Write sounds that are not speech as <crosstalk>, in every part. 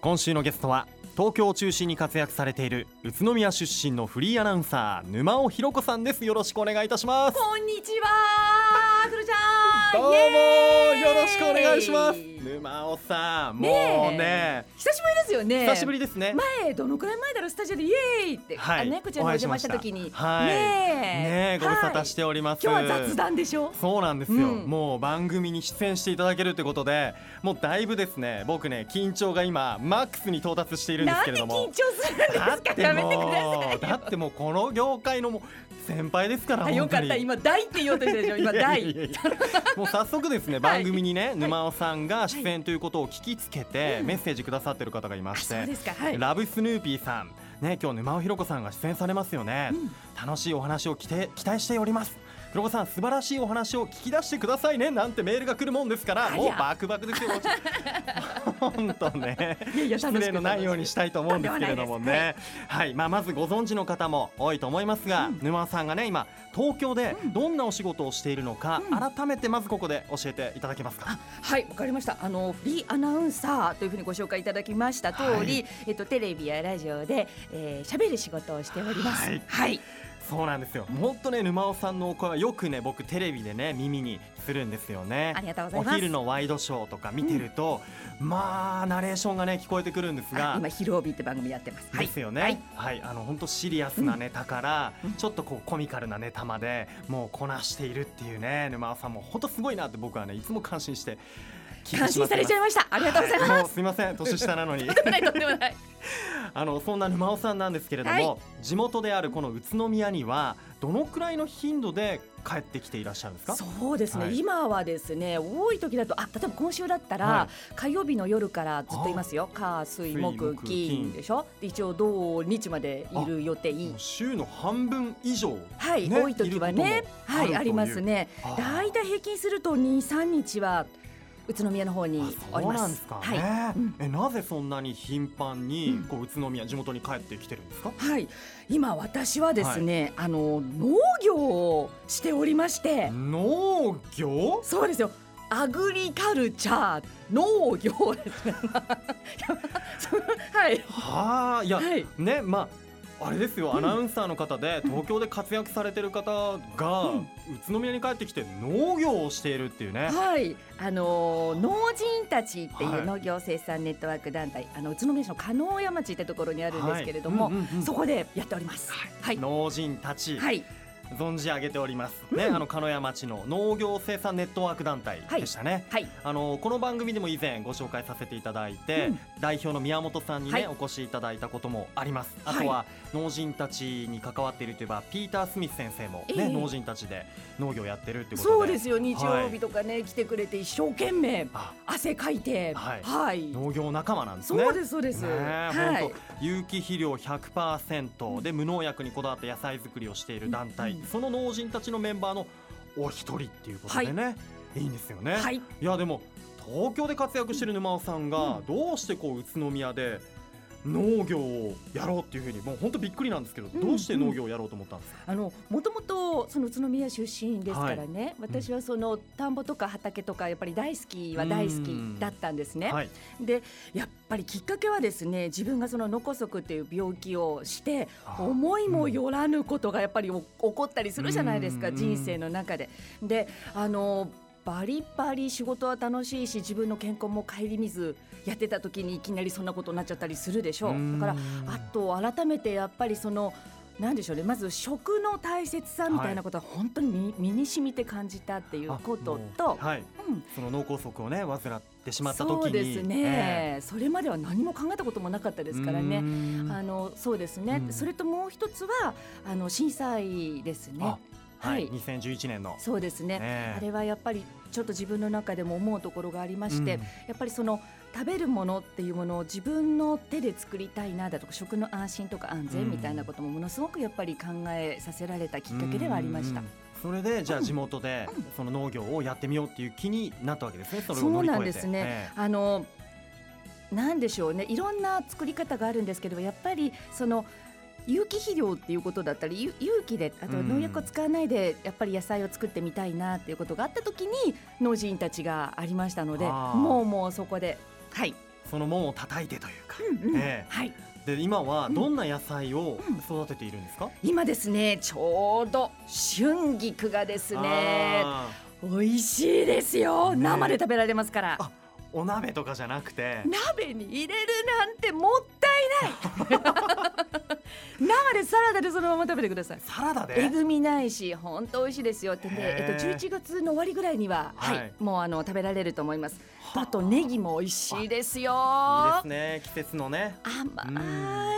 今週のゲストは東京を中心に活躍されている宇都宮出身のフリーアナウンサー沼尾ひろ子さんです。よろしくお願いいたします。こんにちは、くるちゃん。どうもよろしくお願いします沼尾さんもうね。ね久しぶりですよね。久しぶりですね。前どのくらい前だろうスタジオでイエーイって、はい。あねこちらにお邪魔した。時に、はい。ねえ。ご無沙汰しております、はい。今日は雑談でしょ？そうなんですよ、うん。もう番組に出演していただけるということでもうだいぶですね僕ね緊張が今マックスに到達しているんですなんで緊けれども張するんですか？だってやめてくだもさい。うだってもうこの業界のもう先輩ですからあよかった。今大って言おうとしたでしょ？今いやい大。やいやいや。もう早速ですね、<laughs> はい。番組にね沼尾さんが出演ということを聞きつけて、うん。メッセージくださってる方がいまあして。ラブスヌーピーさん。ね今日沼尾ひろ子さんが出演されますよね、うん。楽しいお話を期待しておりますひろ子さん素晴らしいお話を聞き出してくださいねなんてメールが来るもんですからもうバクバクですよ本当ね。失礼のないようにしたいと思うんですけれどもね。はい、まあ、まずご存知の方も多いと思いますが、うん。沼尾さんがね今東京でうん。どんなお仕事をしているのか、うん。改めてまずここで教えていただけますか。あはいわかりました。あのフリーアナウンサーというふうにご紹介いただきました通り、はい。えっとテレビやラジオで喋、えー、喋る仕事をしております。はい。はい、そうなんですよ。本当ね沼尾さんのお声はよくね僕テレビでね耳にするんですよね。ありがとうございます。お昼のワイドショーとか見てると、まあナレーションがね聞こえてくるんですが。あ今昼帯って番組やってます。はい。ですよね。はい、はい、あの本当シリアスなネタから、うん。ちょっとこうコミカルなネタまでもうこなしているっていうね沼尾さんも本当すごいなって僕はねいつも感心して感心されちゃいました。ありがとうございます、はもうすいません。年下なのに。とんでもないとんでもない。<laughs> あのそんな沼尾さんなんですけれども、は地元であるこの宇都宮にはどのくらいの頻度で帰ってきていらっしゃるんですか？そうですね、はい。今はですね多い時だとあ例えば今週だったら、は火曜日の夜からずっといますよ。火水水木木金金でしょ？で一応土日までいる予定。週の半分以上はい、ね多い時はね。はいありますね。あー。だいたい平均すると2、3日は宇都宮の方におります。なんですかはい、ね、うん。えなぜそんなに頻繁にうん。こう宇都宮地元に帰ってきてるんですか、はい、今私はですね、あの農業をしておりまして、農業？そうですよ。アグリカルチャー農業ですね。<laughs> はい。はあいや、はい。ねまああれですよ、うん。アナウンサーの方で東京で活躍されてる方が、うん。宇都宮に帰ってきて農業をしているっていうね、はい、あのー農人たちっていはい。う農業生産ネットワーク団体、あの宇都宮市の加納山町ってところにあるんですけれども、そこでやっております。はい、農人たち、はい、存じ上げております、ねうん。あの鹿屋町の農業生産ネットワーク団体でしたね、はい、あのこの番組でも以前ご紹介させていただいて、うん。代表の宮本さんにね、はい。お越しいただいたこともあります。あはい。とは農人たちに関わっているといえばピーター・スミス先生も、ねええ。農人たちで農業やってるってことで。そうですよ。日曜日とかね、来てくれて一生懸命あ。汗かいて、はい。はい、農業仲間なんですね。そうですそうです。ねえはい。有機肥料100%で無農薬にこだわった野菜作りをしている団体、うん。その農人たちのメンバーのお一人っていうことでね、い、いんですよね。はい、いやでも東京で活躍してる沼尾さんがうん。どうしてこう宇都宮で農業をやろうっていうふうにもう本当びっくりなんですけど、うんどうして農業をやろうと思ったんですか、あのもともとその宇都宮出身ですからね、私はその田んぼとか畑とかやっぱり大好きは大好きだったんですね。はい、でやっぱりきっかけはですね自分がその脳梗塞っていう病気をしてあ思いもよらぬことがやっぱりお起こったりするじゃないですかうん。人生の中で。であのバリバリ仕事は楽しいし自分の健康も顧みずやってた時にいきなりそんなことになっちゃったりするでしょう。だからあと改めてやっぱりそのなんでしょうねまず食の大切さみたいなことは本当に身身に染みて感じたっていうことと、はい、うん。その脳梗塞をね患ってしまった時に。そうですね、えそれまでは何も考えたこともなかったでえすからね。あのそうですね、うん。それともう一つはあの震災ですね。あ。はい、はい。2011年の、そうですね、ええ。あれはやっぱりちょっと自分の中でも思うところがありまして、うん。やっぱりその食べるものっていうものを自分の手で作りたいなだとか食の安心とか安うん。全みたいなこともものすごくやっぱり考えさせられたきっかけではありました。うん。それでじゃあうん。地元でうん。その農業をやってみようっていう気になったわけですね。そそうなんですね。え。あのなんでしょうね。いろんな作り方があるんですけどやっぱりその有機肥料っていうことだったり有有機であとうん。農薬を使わないでやっぱり野菜を作ってみたいなっていうことがあった時に農人たちがありましたのでもうもうそこではい。その門を叩いてというか、うんうん。ええ。はい。で今はどんな野菜をうん。育てているんですか、今ですねちょうど春菊がですねあ美味しいですよ、ね生で食べられますから。お鍋とかじゃなくて。鍋に入れるなんてもったいない <laughs> <laughs> 生でサラダでそのまま食べてください。サラダで？えぐみないし本当美味しいですよってんで、へー。えっと、11月の終わりぐらいには、はい。はいもうあの食べられると思います。はあ。あとネギも美味しいですよ。いいですね季節のね。甘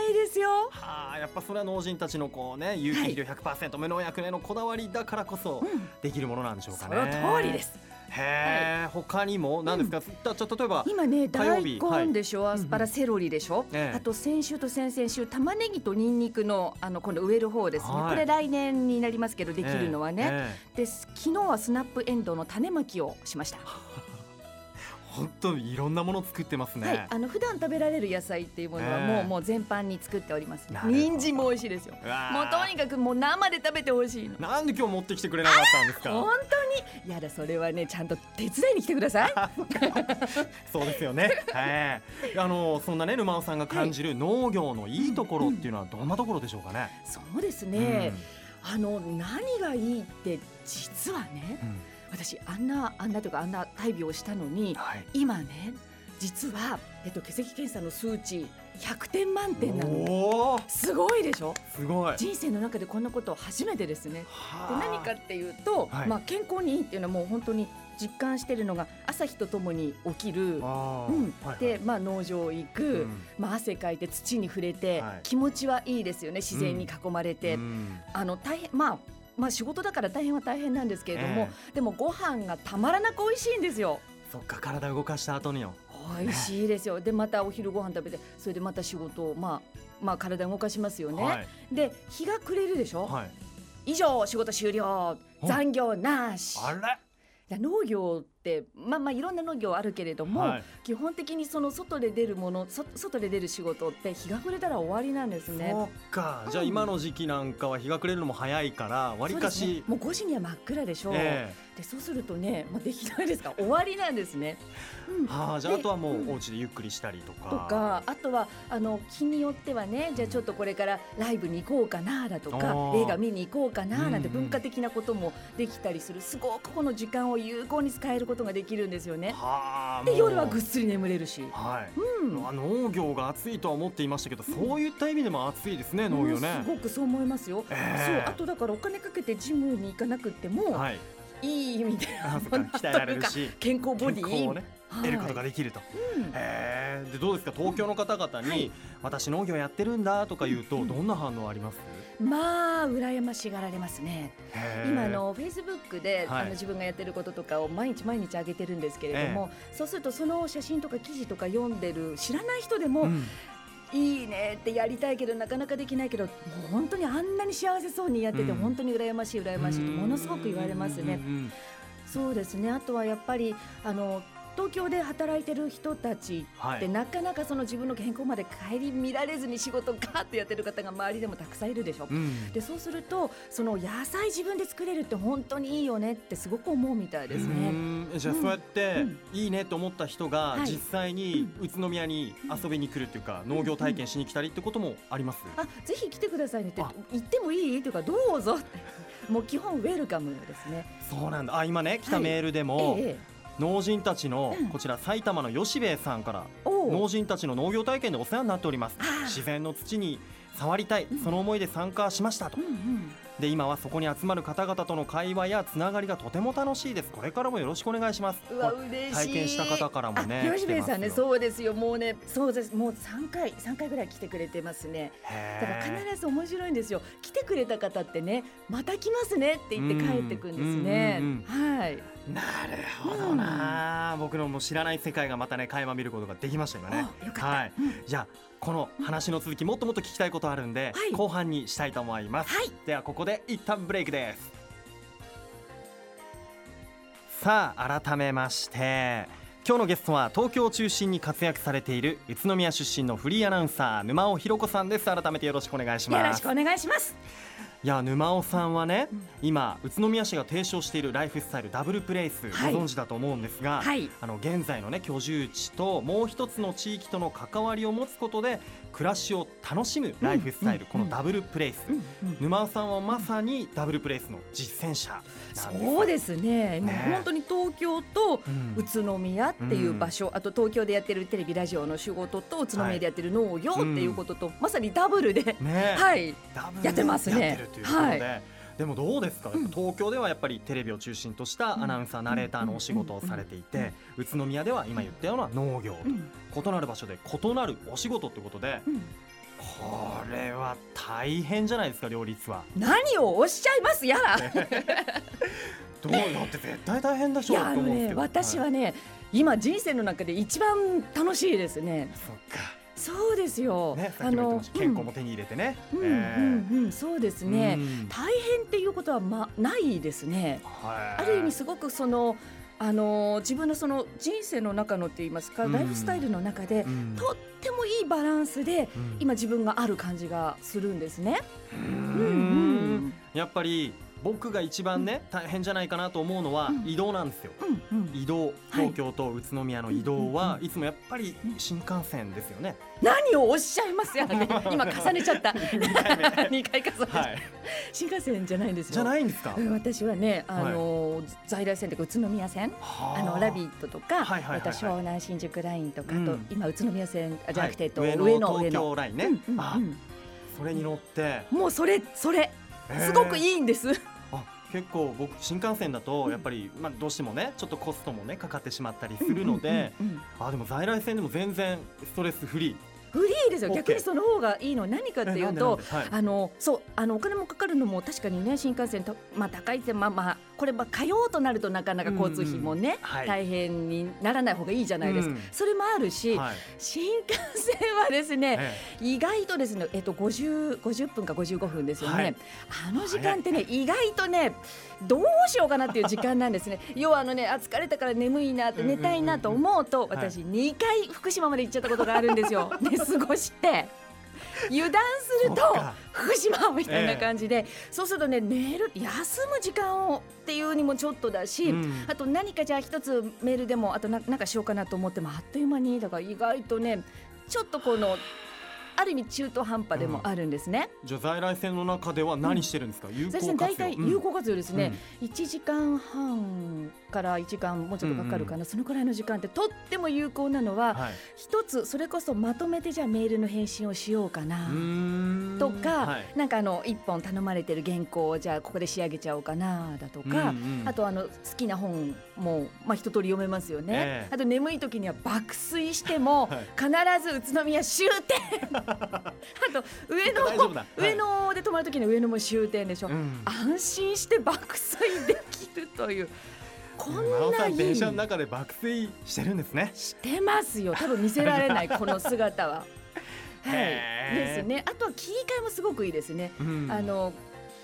いですよ。はあやっぱそれは農人たちのこうね有機肥料100%無農薬へのこだわりだからこそうん。できるものなんでしょうかそねの通りですへえ、他にも？何ですか、たちょ例えば今ね大日。根でしょ、アスパラセロリでしょ、ええ。あと先週と先々週玉ねぎとニンニクのあの今度植える方ですね、はい。これ来年になりますけどできるのはね、ええ。で昨日はスナップエンドウの種まきをしました、<laughs> 本当にいろんなもの作ってますね、はい、あの普段食べられる野菜っていうものはええ。もう、もう全般に作っております。人参も美味しいですよ。もうとにかくもう生で食べてほしいの。なんで今日持ってきてくれなかったんですか？本当に？やだそれはねちゃんと手伝いに来てください。<laughs> そうですよね。はい。あのそんなね沼尾さんが感じる農業のいいところっていうのはどんなところでしょうかね？そうですね、あの何がいいって実はねうん。うん私あんなあんなとかあんな大病をしたのにはい。今ね実は、えっと、血液検査の数値100点満点なの。すごいでしょ？すごい。人生の中でこんなこと初めてですね。ではあ。何かっていうと、はい。まあ、健康にいいっていうのはもう本当に実感してるのが朝日とともに起きる、うん。はいはい。で、まあ、農場行く、うん。まあ、汗かいて土に触れて、はい。気持ちはいいですよね。自然に囲まれて、うん。あの大変まあまあ仕事だから大変は大変なんですけれども、でもご飯がたまらなく美味しいんですよ。そっか体動かした後によ。美味しいですよ。でまたお昼ご飯食べてそれでまた仕事をまあまあ体動かしますよね。はいで日が暮れるでしょ？はい。以上仕事終了お残業なし。農業ってまあまあいろんな農業あるけれども、はい。基本的にその外で出るものそ外で出る仕事って日が暮れたら終わりなんですね。そっか。じゃあ今の時期なんかは日が暮れるのも早いからわりかそうですね。し。もう5時には真っ暗でしょう、えでそうするとね、まあ、できないですか？終わりなんですね。うん。えはあじゃああでとはもうお家でゆっくりしたりとか。とかあとはあの日によってはねじゃあちょっとこれからライブに行こうかなだとか映画見に行こうかななんて文化的なこともできたりする。すごくこの時間を有効に使えることができるんですよね。はあ。で夜はぐっすり眠れるし。はい。うんあ農業が暑いとは思っていましたけど、そういった意味でも暑いですね、農業ねす。ごくそう思いますよ。ええそうあとだからお金かけてジムに行かなくても、はい。いい意味で鍛えられるし、健康ボディをね、はい得ることができると。うんへえ。でどうですか、東京の方々に、はい私農業やってるんだとか言うと、うんどんな反応あります？まあ羨ましがられますね。今あのフェイスブックで、はい。あの自分がやってることとかを毎日毎日上げてるんですけれども、そうするとその写真とか記事とか読んでる知らない人でも、うん。いいねってやりたいけどなかなかできないけどもう本当にあんなに幸せそうにやってて、うん。本当に羨ましい羨ましいとものすごく言われますね。そうですね。あとはやっぱりあの東京で働いてる人たちで、はい。なかなかその自分の健康まで顧みられずに仕事ガーッとやってる方が周りでもたくさんいるでしょ。うん。でそうするとその野菜自分で作れるって本当にいいよねってすごく思うみたいですうね。んじゃあそうやって、いいねと思った人がはい実際に宇都宮に遊びに来るっていうか、農業体験しに来たりってこともあります？あぜひ来てくださいねってあ言ってもいい？というかどうぞってもう基本ウェルカムですね。そうなんだ。あ今ね来たはいメールでも、ええ農人たちのうん。こちら埼玉の吉兵衛さんから農人たちの農業体験でお世話になっております。自然の土に触りたい。うん。その思いで参加しましたとで今はそこに集まる方々との会話やつながりがとても楽しいです。これからもよろしくお願いします。うわ嬉しい。体験した方からもねあ吉兵衛さんねそうですよ。もうねそうです。もう三回三回ぐらい来てくれてますね。だからへ必ず面白いんですよ。来てくれた方ってねまた来ますねって言って帰ってくんですね。うんはい。ーなるほどな、僕のもう知らない世界がまたね垣間見ることができました今ね。およかった。はい。じゃあこの話の続きもっともっと聞きたいことあるんで、はい。後半にしたいと思います。はい。ではここで一旦ブレイクです。さあ改めまして今日のゲストは東京を中心に活躍されている宇都宮出身のフリーアナウンサー沼尾ひろ子さんです。改めてよろしくお願いします。よろしくお願いしますいや沼尾さんはね、うん。今宇都宮市が提唱しているライフスタイルダブルプレイス、はい。ご存知だと思うんですが、はい。あの現在のね居住地ともう一つの地域との関わりを持つことで暮らしを楽しむライフスタイル、うん。このダブルプレイス、うん。うん。沼尾さんはまさにダブルプレイスの実践者なんです。そうですね。もうね。本当に東京とうん。宇都宮っていう場所、あと東京でやってるテレビラジオの仕事と宇都宮でやってる農業っていうことと、まさにダブルで、ね。はい。ダブルやってますねということで、はでもどうですか、うん。東京ではやっぱりテレビを中心としたアナウンサー、ナレーターのお仕事をされていて、宇都宮では今言ったような農業と、うん。異なる場所で異なるお仕事ってことでうん。これは大変じゃないですか両立は。何をおっしゃいますやら。<laughs> どうだって絶対大変でしょういやうんですけど。私はね、今人生の中で一番楽しいですね。そっかそうですよ、ねさっきも言ってました健康も手に入れてね、うん、えうんうんうん。そうですね、うん。大変っていうことはまないですね。はい。ある意味すごくそのあのー自分のその人生の中のって言いますか、うん。ライフスタイルの中で、うん。とってもいいバランスでうん。今自分がある感じがするんですね。ううんん。やっぱり僕が一番ね、大変じゃないかなと思うのはうん。移動なんですよ。うんうん。移動。東京と宇都宮の移動はいつもやっぱり新幹線ですよね。何をおっしゃいますやらね。<laughs> 今重ねちゃった。二回重ねはい。新幹線じゃないんですよ。じゃないんですか？うん私はねあのー在来線とか宇都宮線。はあ。のラビットとか、はいはい湘南新宿ラインとか、うん。今宇都宮線あじゃなくて、上の上の京ラインね。うんうんあうん。それに乗って。もうそれそれすごくいい。いんです。あ結構僕新幹線だとやっぱりまあどうしてもねちょっとコストもねかかってしまったりするので、あでも在来線でも全然ストレスフリー。フリーですよ。逆にその方がいいの。何かっていうとあのそうあのお金もかかるのも確かにね新幹線とまあ高いってまあまあこれまあ通おうとなるとなかなか交通費もね、はい。大変にならない方がいいじゃないですか、うん。それもあるし、はい。新幹線はですね、え意外とですね、えっと、50, 50分か55分ですよね、はい。あの時間ってね意外とねどうしようかなっていう時間なんですね。<laughs> 要はあのねあ疲れたから眠いなって寝たいなと思うと私2回福島まで行っちゃったことがあるんですよ。寝 <laughs> 過ごして。油断すると福島みたいな感じで、そうするとね寝る休む時間をっていうにもちょっとだし、うんあと何かじゃあ一つメールでもあとななんかしようかなと思ってもあっという間にだから意外とねちょっとこのある意味中途半端でもあるんですね。じゃあ在来線の中では何してるんですか、有効活用。大体有効活用ですね、うん。1時間半から1時間もうちょっとかかるかな、そのくらいの時間ってとっても有効なのは、はい。一つそれこそまとめてじゃあメールの返信をしようかな。うーん。とか、はい。なんかあの一本頼まれてる原稿をじゃあここで仕上げちゃおうかなだとか、うんうん。あとあの好きな本もまあ一通り読めますよね、ええ。あと眠い時には爆睡してもはい。必ず宇都宮終点 <laughs> あと上野上野で泊まる時に上野も終点でしょ、うん。安心して爆睡できるという。こんないい電車の中で爆睡してるんですね。してますよ。多分見せられない <laughs> この姿は。はい、ですね。あとは切り替えもすごくいいですね。うん。あの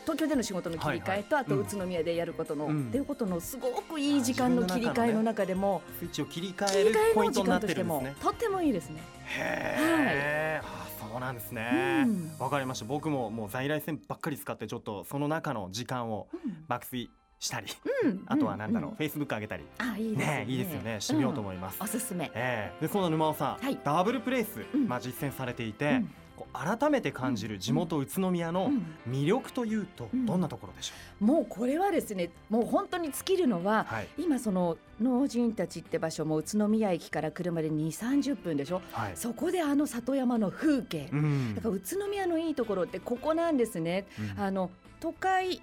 東京での仕事の切り替えと、はいはい。あと宇都宮でやることの、うん。っていうことのすごくいい時間の切り替えの中でも、スイッチを切り替えるポイントになっ替えの時間とてるんですねしてもとってもいいですね。へえ、あそうなんですね。うん。わ、かりました。僕ももう在来線ばっかり使ってちょっとその中の時間を爆睡したり、うんあとはなんだろう、ん。フェイスブック上げたり。あいいですね。ねいいですよね。してみようと思います、うんおすすめ。ええ。でそんな沼尾さん、はい。ダブルプレイス、うん。まあ、実践されていて、うんこう改めて感じる地元宇都宮のうん。魅力というとうん。どんなところでしょもうこれはですねもう本当に尽きるのはう、はい。今その農人たちって場所も宇都宮駅から車で2 3 0分でしょ？はい。そこであの里山の風景、うん。だから宇都宮のいいところってここなんですね。うん。あの都会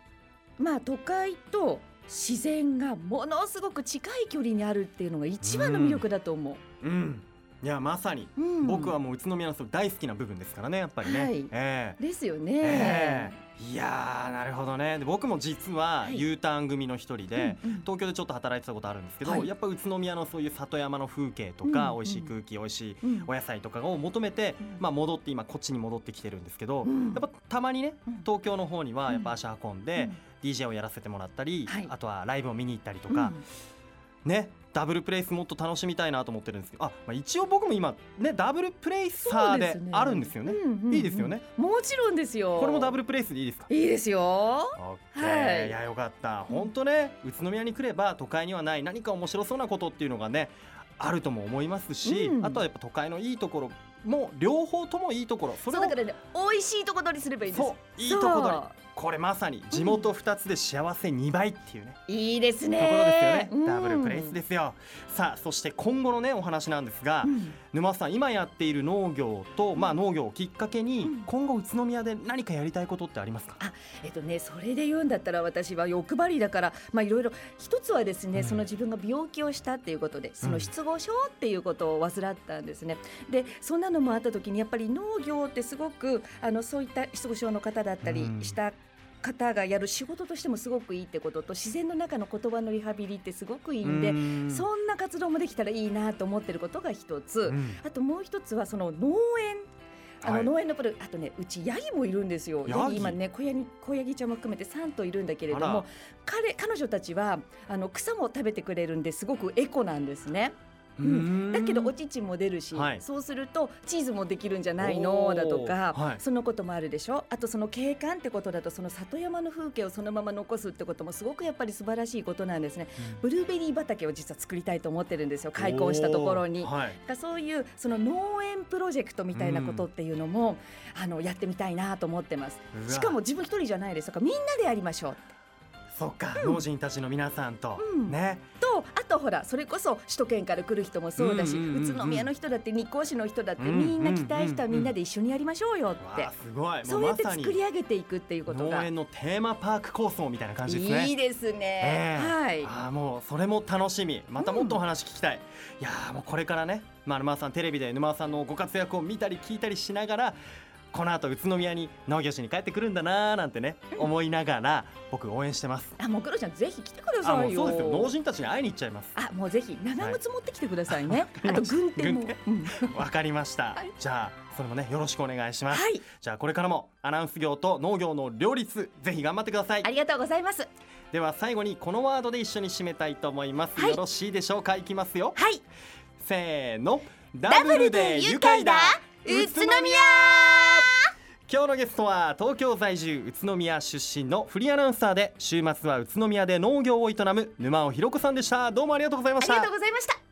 まあ都会と自然がものすごく近い距離にあるっていうのが一番の魅力だと思う。うんいやまさに、うん。僕はもう宇都宮のすごい大好きな部分ですからねやっぱりね、はい。ええ。ですよね。ええ。いやーなるほどね。で僕も実ははい。U ターン組の一人で、うんうん。東京でちょっと働いてたことあるんですけど、はい。やっぱ宇都宮のそういう里山の風景とか、うん美味しい空気美味しいうん。お野菜とかを求めて、うん。まあ、戻って今こっちに戻ってきてるんですけど、うん。やっぱたまにねうん。東京の方にはやっぱ足運んで、うん。DJ をやらせてもらったり、はい。あとはライブを見に行ったりとうん。か、ねダブルプレイスもっと楽しみたいなと思ってるんですけど。あ、まあ、一応僕も今ねダブルプレイサーであるんですよね。うんうんうんいいですよね。もちろんですよ。これもダブルプレイスでいいですか？いいですよ。はい。いやよかった。本当ね宇都宮に来れば都会にはない何か面白そうなことっていうのがねあるとも思いますし、うん。あとはやっぱ都会のいいところも両方ともいいところ。それだからね美味しいとこ取りすればいいんです。そういいとこ取りこれまさに地元2つで幸せ2倍っていうね、そういいですね。ところですよね、うん。ダブルプレイスですよ。さあそして今後のねお話なんですが、うん。沼さん今やっている農業と、まあ、農業をきっかけに、うん。今後宇都宮で何かやりたいことってありますか？えっとね、それで言うんだったら私は欲張りだから、まあ、いろいろ一つはですね、うん。その自分が病気をしたっていうことでその失語症っていうことを患ったんですね。でそんなのもあった時にやっぱり農業ってすごくあのそういった失語症の方だったりうん。した方がやる仕事としてもすごくいいってことと自然の中の言葉のリハビリってすごくいいんでそんな活動もできたらいいなと思ってることが一つ。うん。あともう一つはその農園。あのはい。農園のプロあとねうちヤギもいるんですよ。ヤギ。今ね小ヤギ小ヤギちゃんも含めて3頭いるんだけれども彼彼女たちはあの草も食べてくれるんですごくエコなんですね。うーん。だけどお乳も出るし、はい。そうするとチーズもできるんじゃないのだとか、はい。そのこともあるでしょ？あとその景観ってことだとその里山の風景をそのまま残すってこともすごくやっぱり素晴らしいことなんですね。ブルーベリー畑を実は作りたいと思ってるんですよ開墾したところに。はい。だそういうその農園プロジェクトみたいなことっていうのも、あのやってみたいなと思ってます。しかも自分一人じゃないですだか。らみんなでやりましょうそっか、農人たちの皆さんと、うん。ねとほらそれこそ首都圏から来る人もそうだし、うんうんうんうん宇都宮の人だって日光市の人だって、うんうんうんみんな来たい人はみんなで一緒にやりましょうよって、わあすごい。もそううやって作り上げていくっていうことが。農園のテーマパーク構想みたいな感じですね。いいですね、ええ。はい。ああもうそれも楽しみ。またもっとお話聞きたい、いやーもうこれからね、まあ、沼さんテレビで沼さんのご活躍を見たり聞いたりしながらこの後宇都宮に農業しに帰ってくるんだなーなんてね思いながら僕応援してます。あもうクロちゃんぜひ来てくだあさいよ。もうそうですよ。農人たちに会いに行っちゃいます。あもうぜひ長靴持ってきてくださいね、はい。<laughs> あと軍手も。わかりました、はい。じゃあそれもねよろしくお願いします、はい。じゃあこれからもアナウンス業と農業の両立ぜひ頑張ってください。ありがとうございます。では最後にこのワードで一緒に締めたいと思います、はい。よろしいでしょうか？いきますよ。はい。せーの。ダブルで愉快だ。宇都宮今日のゲストは東京在住宇都宮出身のフリーアナウンサーで週末は宇都宮で農業を営む沼尾ひろ子さんでした。どうもありがとうございました。ありがとうございました。